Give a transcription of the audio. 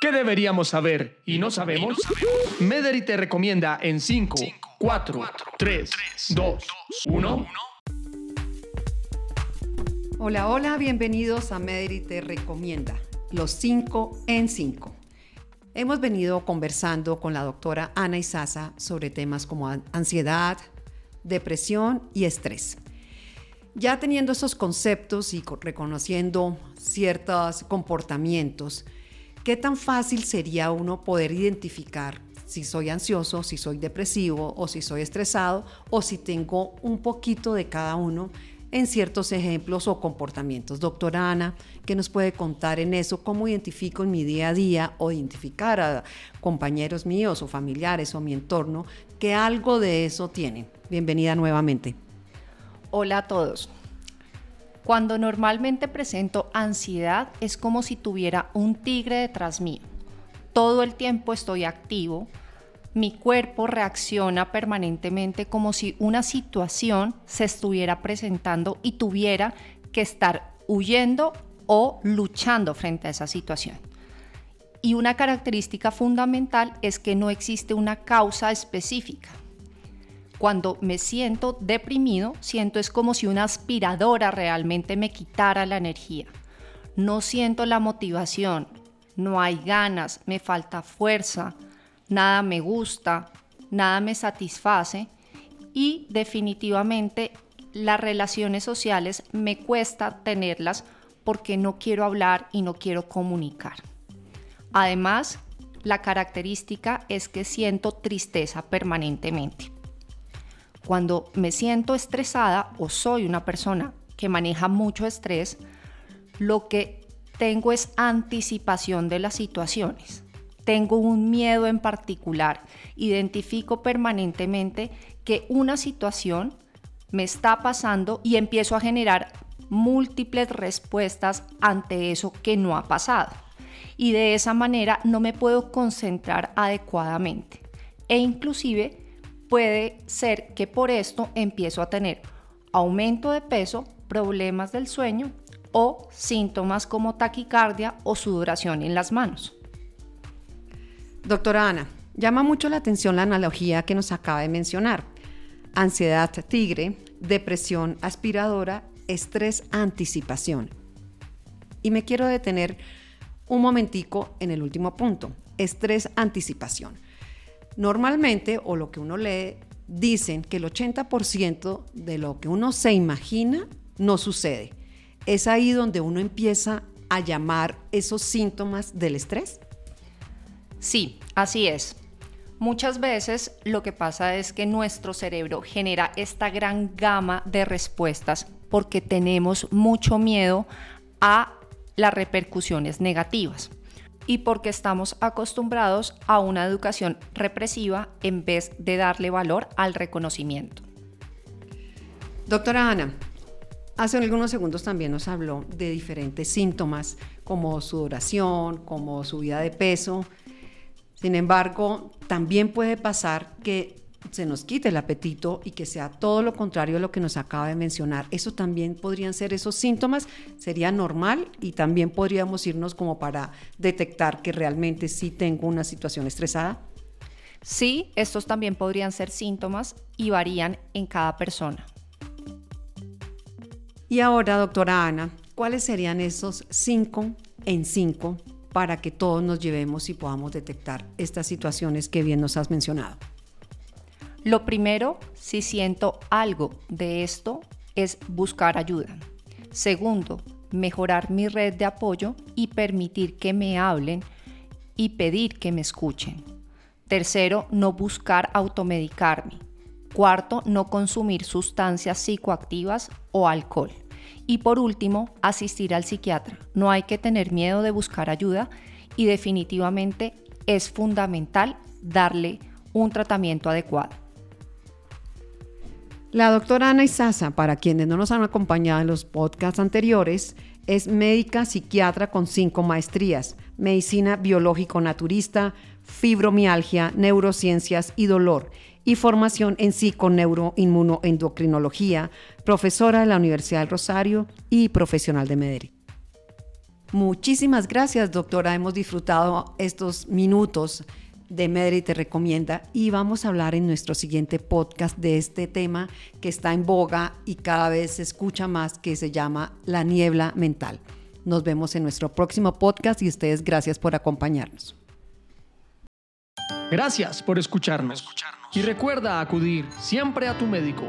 ¿Qué deberíamos saber y no sabemos? Mederi te recomienda en 5, 4, 3, 2, 1. Hola, hola, bienvenidos a Mederi te recomienda, los 5 en 5. Hemos venido conversando con la doctora Ana Isaza sobre temas como ansiedad, depresión y estrés. Ya teniendo esos conceptos y reconociendo ciertos comportamientos, ¿qué tan fácil sería uno poder identificar si soy ansioso, si soy depresivo o si soy estresado o si tengo un poquito de cada uno en ciertos ejemplos o comportamientos. Doctora Ana, ¿qué nos puede contar en eso? ¿Cómo identifico en mi día a día o identificar a compañeros míos o familiares o mi entorno que algo de eso tienen? Bienvenida nuevamente. Hola a todos. Cuando normalmente presento ansiedad es como si tuviera un tigre detrás mío. Todo el tiempo estoy activo, mi cuerpo reacciona permanentemente como si una situación se estuviera presentando y tuviera que estar huyendo o luchando frente a esa situación. Y una característica fundamental es que no existe una causa específica. Cuando me siento deprimido, siento es como si una aspiradora realmente me quitara la energía. No siento la motivación, no hay ganas, me falta fuerza, nada me gusta, nada me satisface y definitivamente las relaciones sociales me cuesta tenerlas porque no quiero hablar y no quiero comunicar. Además, la característica es que siento tristeza permanentemente. Cuando me siento estresada o soy una persona que maneja mucho estrés, lo que tengo es anticipación de las situaciones tengo un miedo en particular, identifico permanentemente que una situación me está pasando y empiezo a generar múltiples respuestas ante eso que no ha pasado. Y de esa manera no me puedo concentrar adecuadamente. E inclusive puede ser que por esto empiezo a tener aumento de peso, problemas del sueño o síntomas como taquicardia o sudoración en las manos. Doctora Ana, llama mucho la atención la analogía que nos acaba de mencionar. Ansiedad tigre, depresión aspiradora, estrés anticipación. Y me quiero detener un momentico en el último punto, estrés anticipación. Normalmente, o lo que uno lee, dicen que el 80% de lo que uno se imagina no sucede. Es ahí donde uno empieza a llamar esos síntomas del estrés. Sí, así es. Muchas veces lo que pasa es que nuestro cerebro genera esta gran gama de respuestas porque tenemos mucho miedo a las repercusiones negativas y porque estamos acostumbrados a una educación represiva en vez de darle valor al reconocimiento. Doctora Ana, hace algunos segundos también nos habló de diferentes síntomas como sudoración, como subida de peso sin embargo, también puede pasar que se nos quite el apetito y que sea todo lo contrario a lo que nos acaba de mencionar. Eso también podrían ser esos síntomas, sería normal y también podríamos irnos como para detectar que realmente sí tengo una situación estresada. Sí, estos también podrían ser síntomas y varían en cada persona. Y ahora, doctora Ana, ¿cuáles serían esos cinco en cinco para que todos nos llevemos y podamos detectar estas situaciones que bien nos has mencionado? Lo primero, si siento algo de esto, es buscar ayuda. Segundo, mejorar mi red de apoyo y permitir que me hablen y pedir que me escuchen. Tercero, no buscar automedicarme. Cuarto, no consumir sustancias psicoactivas o alcohol. Y por último, asistir al psiquiatra. No hay que tener miedo de buscar ayuda y definitivamente es fundamental darle un tratamiento adecuado. La doctora Ana Isaza, para quienes no nos han acompañado en los podcasts anteriores, es médica psiquiatra con cinco maestrías, medicina biológico-naturista, fibromialgia, neurociencias y dolor y formación en psiconeuroinmunoendocrinología, profesora de la Universidad del Rosario y profesional de Medellín. Muchísimas gracias, doctora. Hemos disfrutado estos minutos de Medri te recomienda y vamos a hablar en nuestro siguiente podcast de este tema que está en boga y cada vez se escucha más que se llama la niebla mental. Nos vemos en nuestro próximo podcast y ustedes gracias por acompañarnos. Gracias por escucharnos. Y recuerda acudir siempre a tu médico.